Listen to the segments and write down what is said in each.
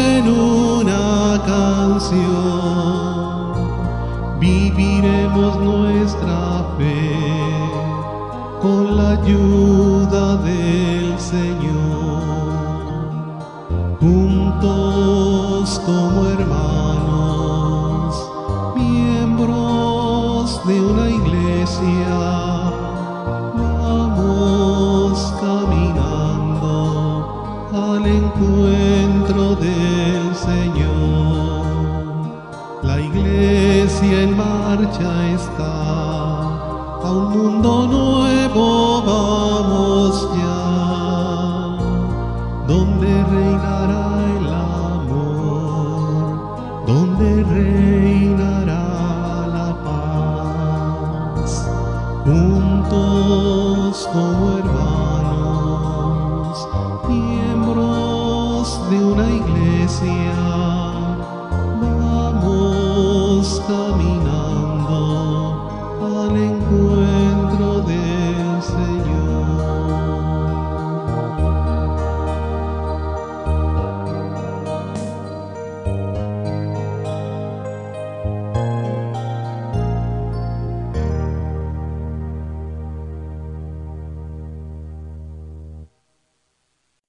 en una canción viviremos nuestra fe con la ayuda del Señor. Juntos como hermanos, miembros de una iglesia, vamos caminando al encuentro del iglesia en marcha está, a un mundo nuevo vamos ya, donde reinará el amor, donde reinará la paz. Juntos como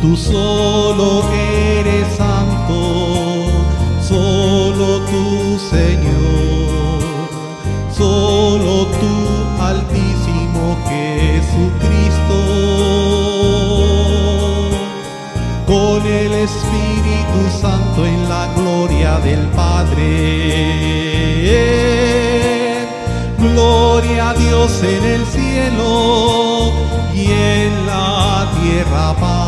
Tú solo eres santo, solo tú Señor, solo tú altísimo Jesucristo con el Espíritu Santo en la gloria del Padre. Gloria a Dios en el cielo y en la tierra paz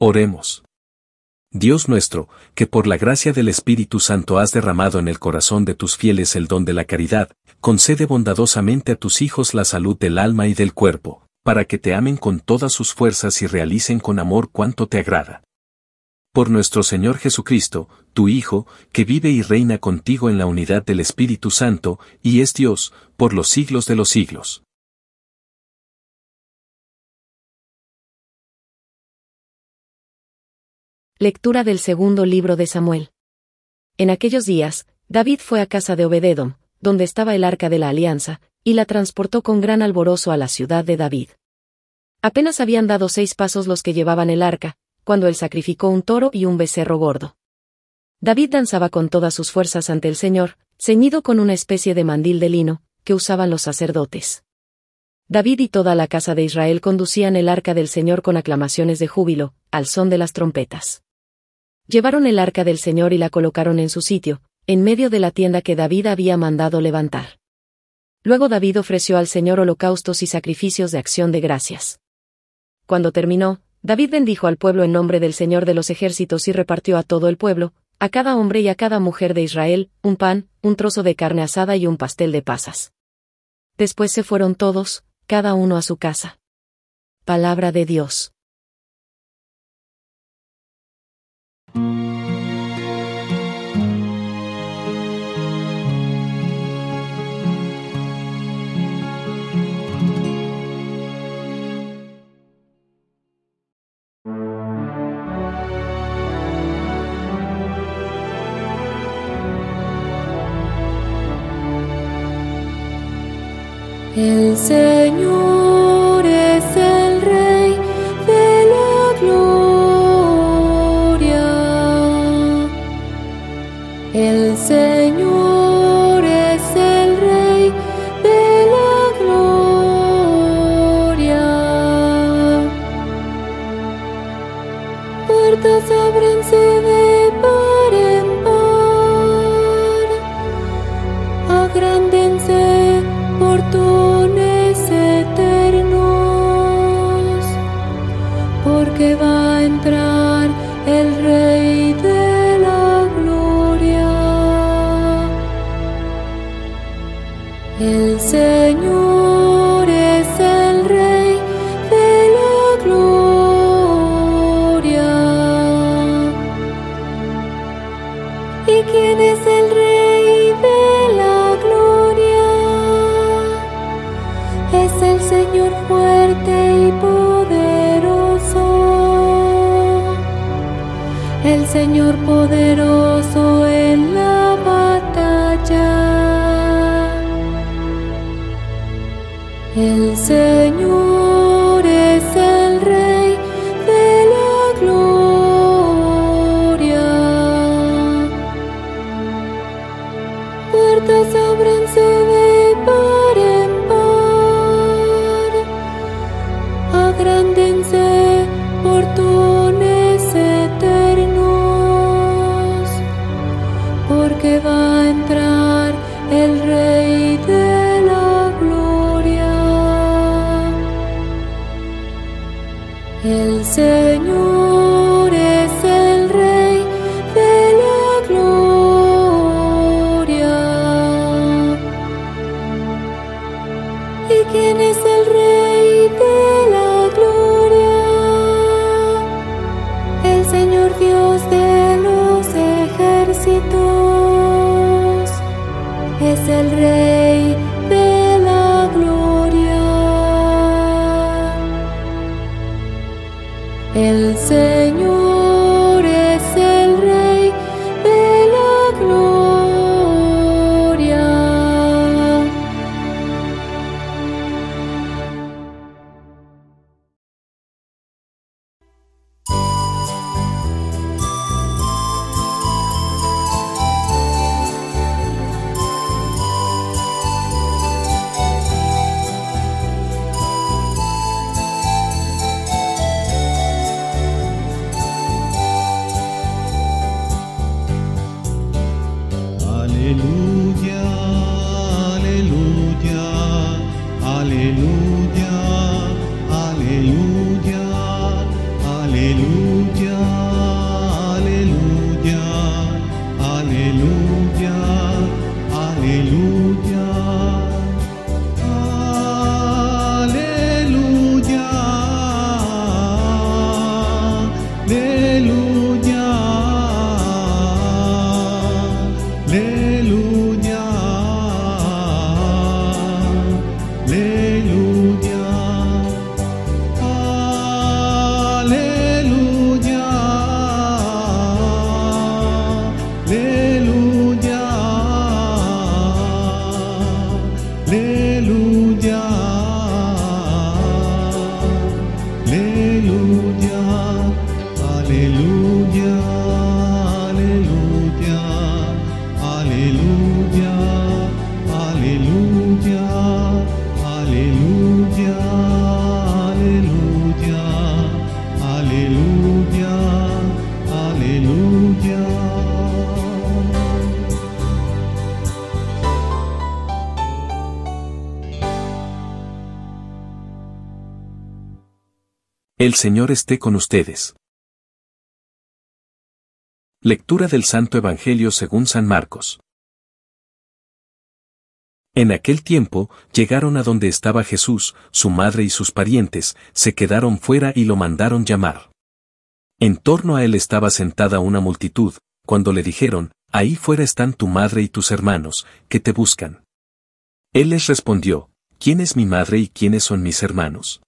Oremos. Dios nuestro, que por la gracia del Espíritu Santo has derramado en el corazón de tus fieles el don de la caridad, concede bondadosamente a tus hijos la salud del alma y del cuerpo, para que te amen con todas sus fuerzas y realicen con amor cuanto te agrada. Por nuestro Señor Jesucristo, tu Hijo, que vive y reina contigo en la unidad del Espíritu Santo, y es Dios, por los siglos de los siglos. Lectura del segundo libro de Samuel. En aquellos días, David fue a casa de Obededom, donde estaba el arca de la alianza, y la transportó con gran alborozo a la ciudad de David. Apenas habían dado seis pasos los que llevaban el arca, cuando él sacrificó un toro y un becerro gordo. David danzaba con todas sus fuerzas ante el Señor, ceñido con una especie de mandil de lino, que usaban los sacerdotes. David y toda la casa de Israel conducían el arca del Señor con aclamaciones de júbilo, al son de las trompetas. Llevaron el arca del Señor y la colocaron en su sitio, en medio de la tienda que David había mandado levantar. Luego David ofreció al Señor holocaustos y sacrificios de acción de gracias. Cuando terminó, David bendijo al pueblo en nombre del Señor de los ejércitos y repartió a todo el pueblo, a cada hombre y a cada mujer de Israel, un pan, un trozo de carne asada y un pastel de pasas. Después se fueron todos, cada uno a su casa. Palabra de Dios. ¿Y quién es el Rey de la gloria? Es el Señor fuerte y poderoso, el Señor poderoso en la batalla. El Señor say El Señor esté con ustedes. Lectura del Santo Evangelio según San Marcos. En aquel tiempo, llegaron a donde estaba Jesús, su madre y sus parientes, se quedaron fuera y lo mandaron llamar. En torno a él estaba sentada una multitud, cuando le dijeron, Ahí fuera están tu madre y tus hermanos, que te buscan. Él les respondió, ¿Quién es mi madre y quiénes son mis hermanos?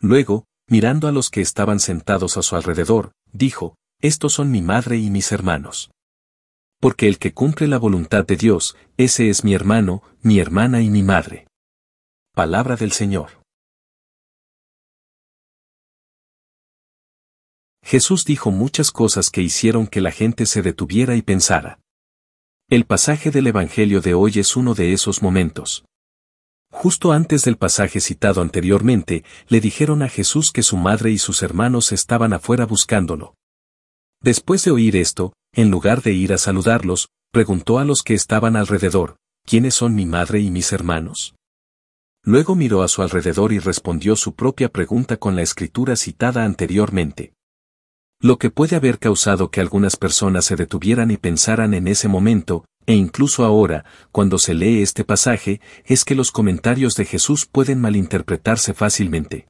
Luego, mirando a los que estaban sentados a su alrededor, dijo, Estos son mi madre y mis hermanos. Porque el que cumple la voluntad de Dios, ese es mi hermano, mi hermana y mi madre. Palabra del Señor. Jesús dijo muchas cosas que hicieron que la gente se detuviera y pensara. El pasaje del Evangelio de hoy es uno de esos momentos. Justo antes del pasaje citado anteriormente, le dijeron a Jesús que su madre y sus hermanos estaban afuera buscándolo. Después de oír esto, en lugar de ir a saludarlos, preguntó a los que estaban alrededor, ¿quiénes son mi madre y mis hermanos? Luego miró a su alrededor y respondió su propia pregunta con la escritura citada anteriormente. Lo que puede haber causado que algunas personas se detuvieran y pensaran en ese momento, e incluso ahora, cuando se lee este pasaje, es que los comentarios de Jesús pueden malinterpretarse fácilmente.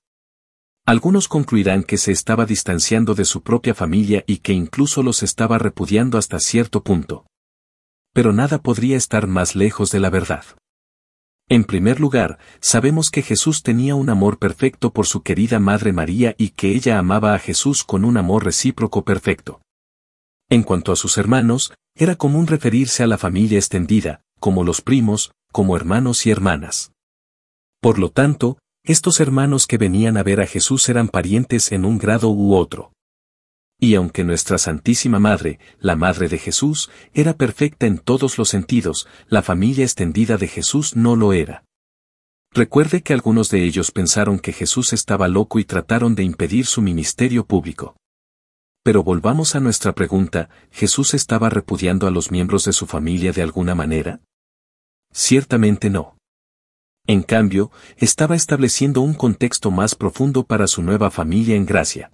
Algunos concluirán que se estaba distanciando de su propia familia y que incluso los estaba repudiando hasta cierto punto. Pero nada podría estar más lejos de la verdad. En primer lugar, sabemos que Jesús tenía un amor perfecto por su querida Madre María y que ella amaba a Jesús con un amor recíproco perfecto. En cuanto a sus hermanos, era común referirse a la familia extendida, como los primos, como hermanos y hermanas. Por lo tanto, estos hermanos que venían a ver a Jesús eran parientes en un grado u otro. Y aunque nuestra Santísima Madre, la Madre de Jesús, era perfecta en todos los sentidos, la familia extendida de Jesús no lo era. Recuerde que algunos de ellos pensaron que Jesús estaba loco y trataron de impedir su ministerio público. Pero volvamos a nuestra pregunta, ¿Jesús estaba repudiando a los miembros de su familia de alguna manera? Ciertamente no. En cambio, estaba estableciendo un contexto más profundo para su nueva familia en gracia.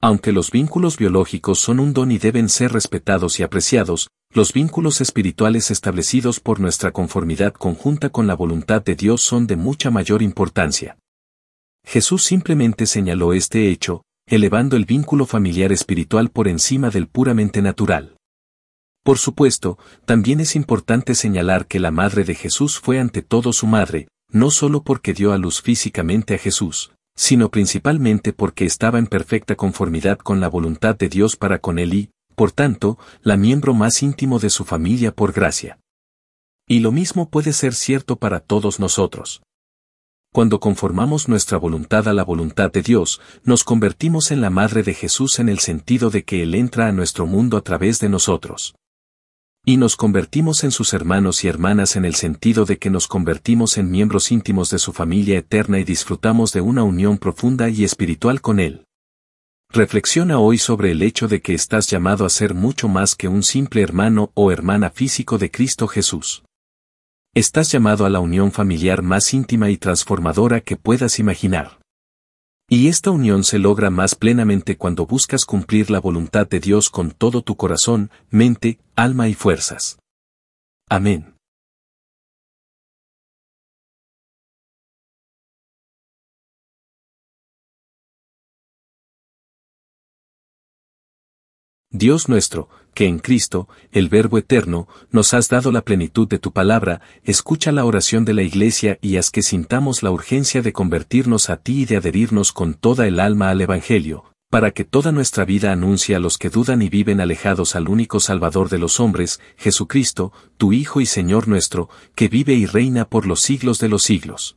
Aunque los vínculos biológicos son un don y deben ser respetados y apreciados, los vínculos espirituales establecidos por nuestra conformidad conjunta con la voluntad de Dios son de mucha mayor importancia. Jesús simplemente señaló este hecho, elevando el vínculo familiar espiritual por encima del puramente natural. Por supuesto, también es importante señalar que la madre de Jesús fue ante todo su madre, no solo porque dio a luz físicamente a Jesús, sino principalmente porque estaba en perfecta conformidad con la voluntad de Dios para con él y, por tanto, la miembro más íntimo de su familia por gracia. Y lo mismo puede ser cierto para todos nosotros. Cuando conformamos nuestra voluntad a la voluntad de Dios, nos convertimos en la Madre de Jesús en el sentido de que Él entra a nuestro mundo a través de nosotros. Y nos convertimos en sus hermanos y hermanas en el sentido de que nos convertimos en miembros íntimos de su familia eterna y disfrutamos de una unión profunda y espiritual con Él. Reflexiona hoy sobre el hecho de que estás llamado a ser mucho más que un simple hermano o hermana físico de Cristo Jesús. Estás llamado a la unión familiar más íntima y transformadora que puedas imaginar. Y esta unión se logra más plenamente cuando buscas cumplir la voluntad de Dios con todo tu corazón, mente, alma y fuerzas. Amén. Dios nuestro, que en Cristo, el Verbo eterno, nos has dado la plenitud de tu palabra, escucha la oración de la Iglesia y haz que sintamos la urgencia de convertirnos a ti y de adherirnos con toda el alma al Evangelio, para que toda nuestra vida anuncie a los que dudan y viven alejados al único Salvador de los hombres, Jesucristo, tu Hijo y Señor nuestro, que vive y reina por los siglos de los siglos.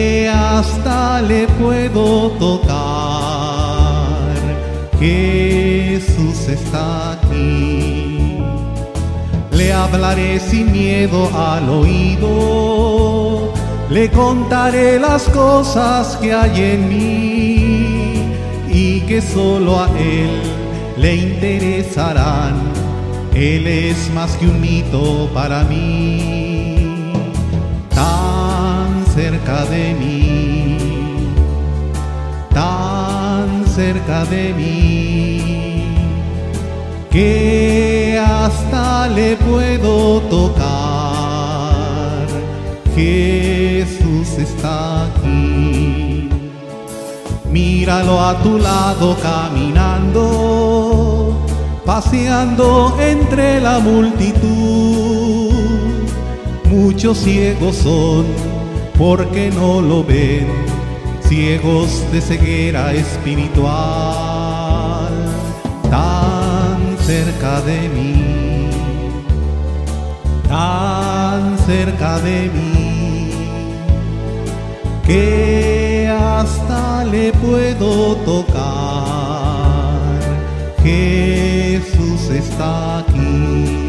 hasta le puedo tocar. Jesús está aquí. Le hablaré sin miedo al oído, le contaré las cosas que hay en mí y que solo a Él le interesarán él es más que un mito para mí, tan cerca de mí, tan cerca de mí, que hasta le puedo tocar. Jesús está aquí. Míralo a tu lado caminando, paseando entre la multitud. Muchos ciegos son porque no lo ven, ciegos de ceguera espiritual, tan cerca de mí, tan cerca de mí, que hasta le puedo tocar. Jesús está aquí.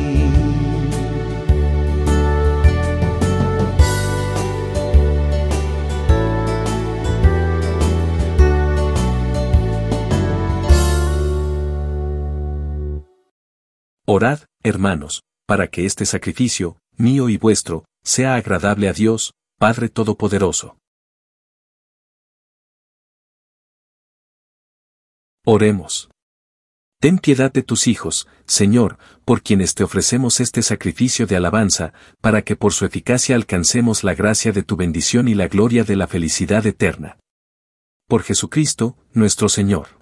Orad, hermanos, para que este sacrificio, mío y vuestro, sea agradable a Dios, Padre Todopoderoso. Oremos. Ten piedad de tus hijos, Señor, por quienes te ofrecemos este sacrificio de alabanza, para que por su eficacia alcancemos la gracia de tu bendición y la gloria de la felicidad eterna. Por Jesucristo, nuestro Señor.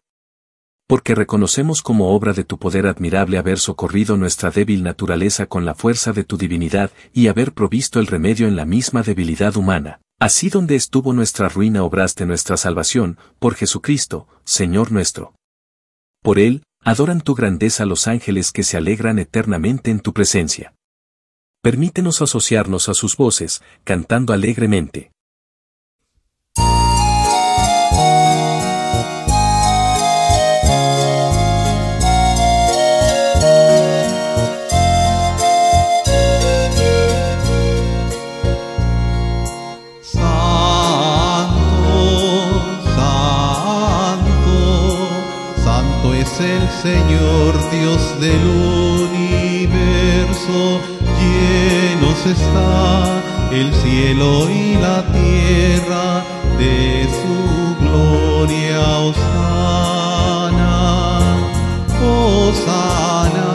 porque reconocemos como obra de tu poder admirable haber socorrido nuestra débil naturaleza con la fuerza de tu divinidad y haber provisto el remedio en la misma debilidad humana. Así donde estuvo nuestra ruina obraste nuestra salvación, por Jesucristo, Señor nuestro. Por Él, adoran tu grandeza los ángeles que se alegran eternamente en tu presencia. Permítenos asociarnos a sus voces, cantando alegremente. Señor Dios del universo, llenos está el cielo y la tierra de su gloria. Osana, Osana,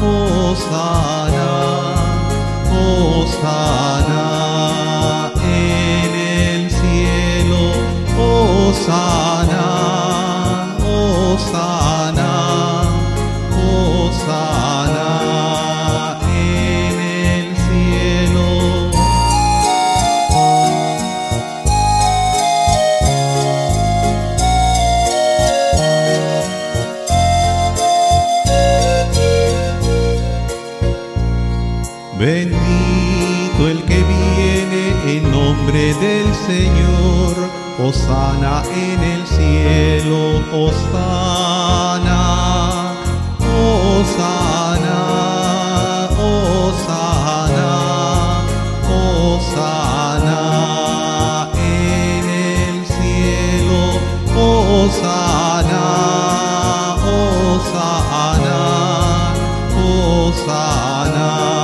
Osana, Osana en el cielo, Osana. Osana en el cielo, Osana, Osana, Osana, Osana en el cielo, Osana, Osana, Osana.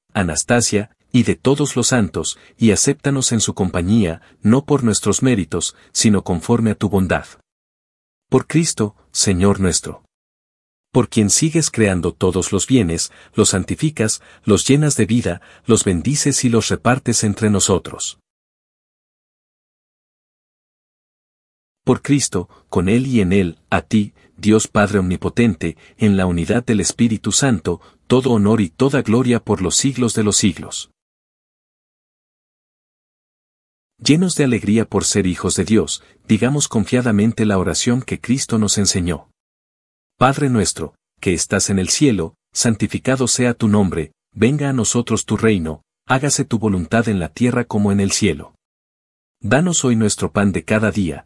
Anastasia, y de todos los santos, y acéptanos en su compañía, no por nuestros méritos, sino conforme a tu bondad. Por Cristo, Señor nuestro. Por quien sigues creando todos los bienes, los santificas, los llenas de vida, los bendices y los repartes entre nosotros. Por Cristo, con Él y en Él, a ti, Dios Padre Omnipotente, en la unidad del Espíritu Santo, todo honor y toda gloria por los siglos de los siglos. Llenos de alegría por ser hijos de Dios, digamos confiadamente la oración que Cristo nos enseñó. Padre nuestro, que estás en el cielo, santificado sea tu nombre, venga a nosotros tu reino, hágase tu voluntad en la tierra como en el cielo. Danos hoy nuestro pan de cada día,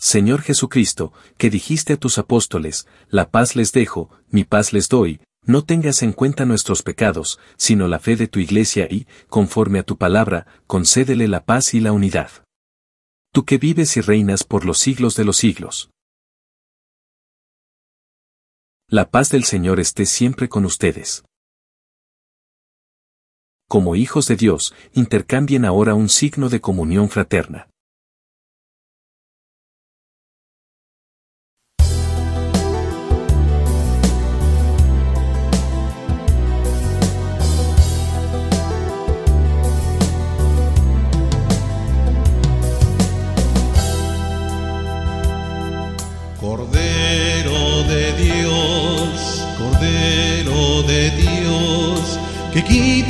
Señor Jesucristo, que dijiste a tus apóstoles, la paz les dejo, mi paz les doy, no tengas en cuenta nuestros pecados, sino la fe de tu iglesia y, conforme a tu palabra, concédele la paz y la unidad. Tú que vives y reinas por los siglos de los siglos. La paz del Señor esté siempre con ustedes. Como hijos de Dios, intercambien ahora un signo de comunión fraterna.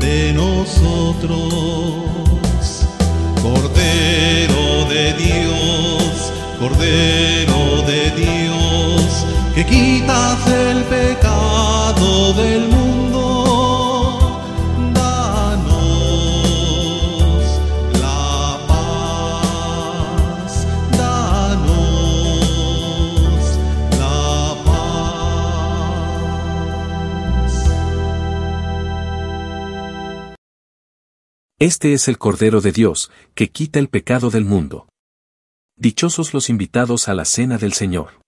de nosotros. Cordero de Dios, Cordero de Dios, que quitas el pecado del mundo. Este es el Cordero de Dios, que quita el pecado del mundo. Dichosos los invitados a la cena del Señor.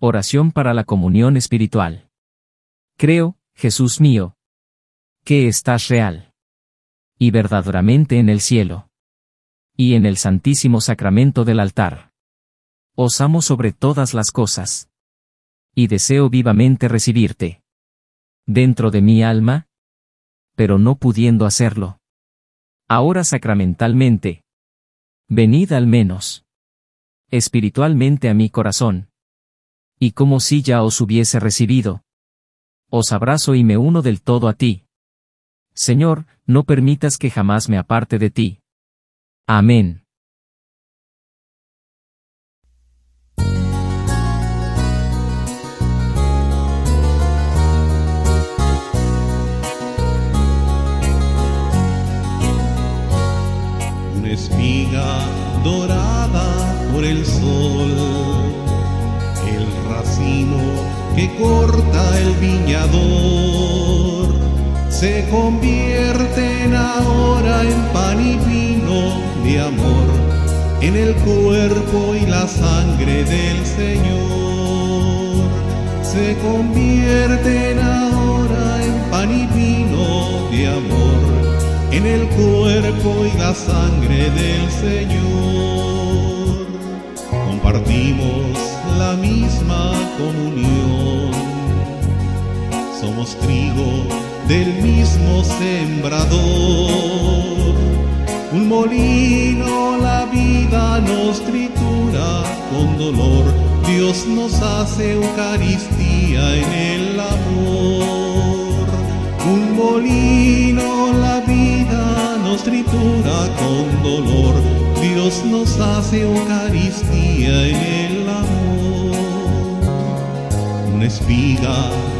Oración para la comunión espiritual. Creo, Jesús mío, que estás real y verdaderamente en el cielo y en el santísimo sacramento del altar. Os amo sobre todas las cosas y deseo vivamente recibirte dentro de mi alma, pero no pudiendo hacerlo. Ahora sacramentalmente. Venid al menos espiritualmente a mi corazón y como si ya os hubiese recibido. Os abrazo y me uno del todo a ti. Señor, no permitas que jamás me aparte de ti. Amén. El viñador, se convierten ahora en pan y vino de amor, en el cuerpo y la sangre del Señor, se convierten ahora en pan y vino de amor en el cuerpo y la sangre del Señor. Compartimos la misma comunión. Somos trigo del mismo sembrador. Un molino la vida nos tritura con dolor. Dios nos hace Eucaristía en el amor. Un molino la vida nos tritura con dolor. Dios nos hace Eucaristía en el amor. Una espiga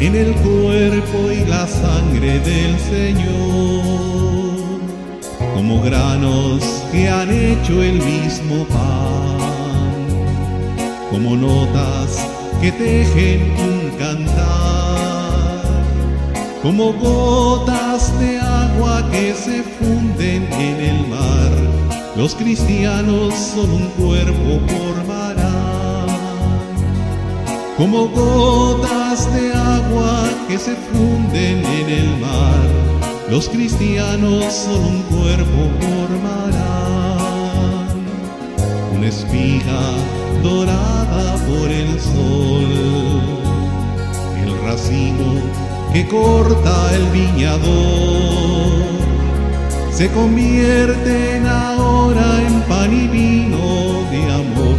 en el cuerpo y la sangre del Señor como granos que han hecho el mismo pan, como notas que tejen un cantar, como gotas de agua que se funden en el mar, los cristianos son un cuerpo formarán, como gotas de agua que se funden en el mar. Los cristianos son un cuerpo formarán, una espiga dorada por el sol, el racimo que corta el viñador, se convierten ahora en pan y vino de amor,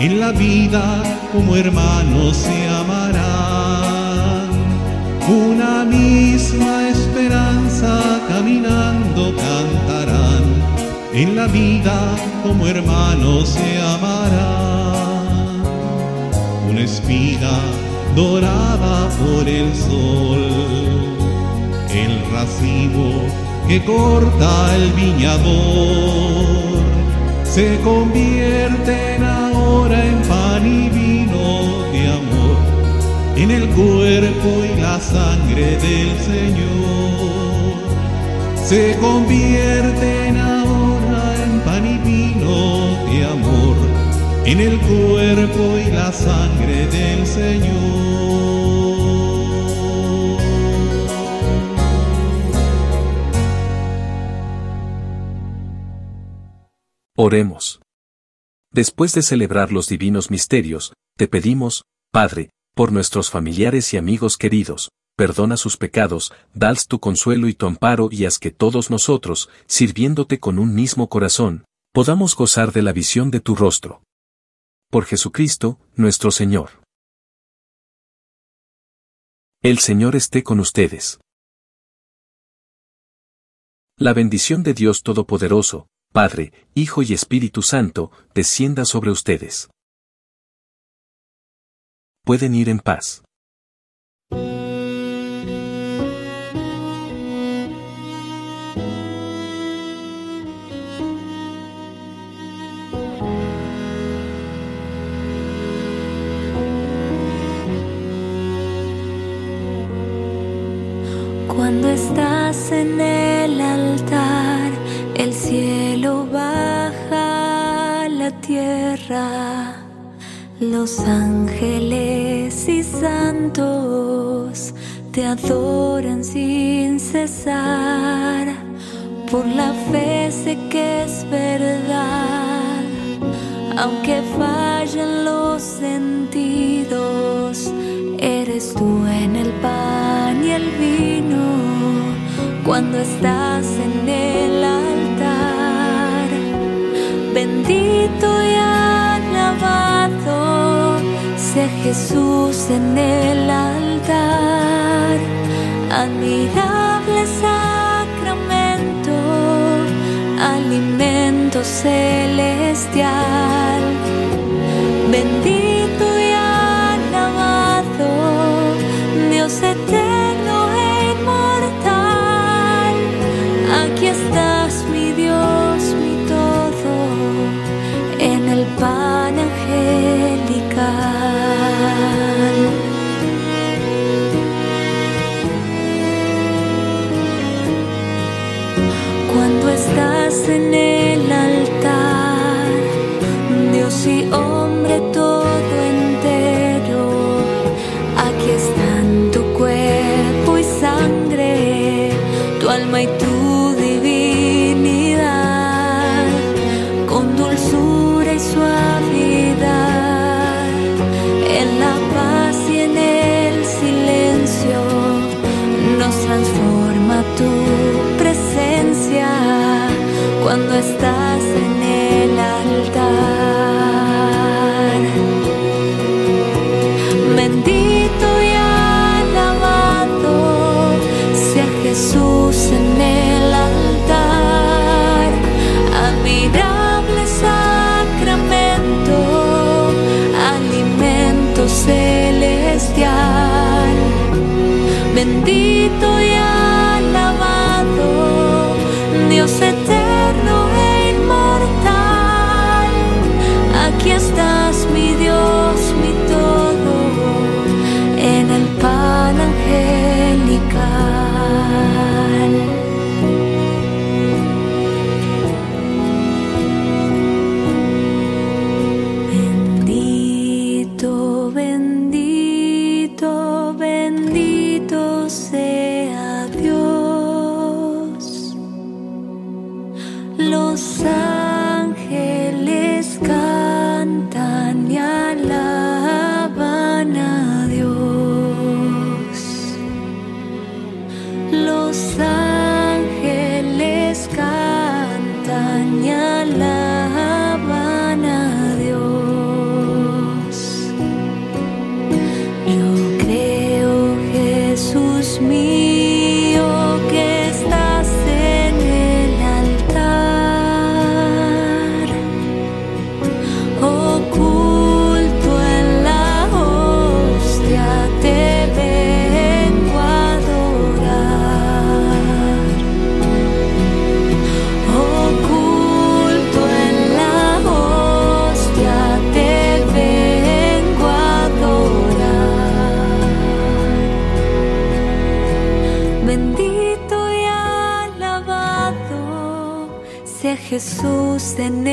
en la vida como hermanos se amarán una misma esperanza caminando cantarán, en la vida como hermanos se amarán. Una espiga dorada por el sol, el racimo que corta el viñador, se convierten ahora en pan y vino de amor en el cuerpo y la sangre del Señor. Se convierten ahora en pan y vino de amor, en el cuerpo y la sangre del Señor. Oremos. Después de celebrar los divinos misterios, te pedimos, Padre, por nuestros familiares y amigos queridos, perdona sus pecados, dals tu consuelo y tu amparo y haz que todos nosotros, sirviéndote con un mismo corazón, podamos gozar de la visión de tu rostro. Por Jesucristo, nuestro Señor. El Señor esté con ustedes. La bendición de Dios Todopoderoso, Padre, Hijo y Espíritu Santo, descienda sobre ustedes pueden ir en paz. Cuando estás en tierra los ángeles y santos te adoran sin cesar. Por la fe sé que es verdad, aunque fallen los sentidos, eres tú en el pan y el vino cuando estás en el Bendito y sea Jesús en el altar, admirable sacramento, alimento celestial, bendito y alabado, Dios eterno en Jesús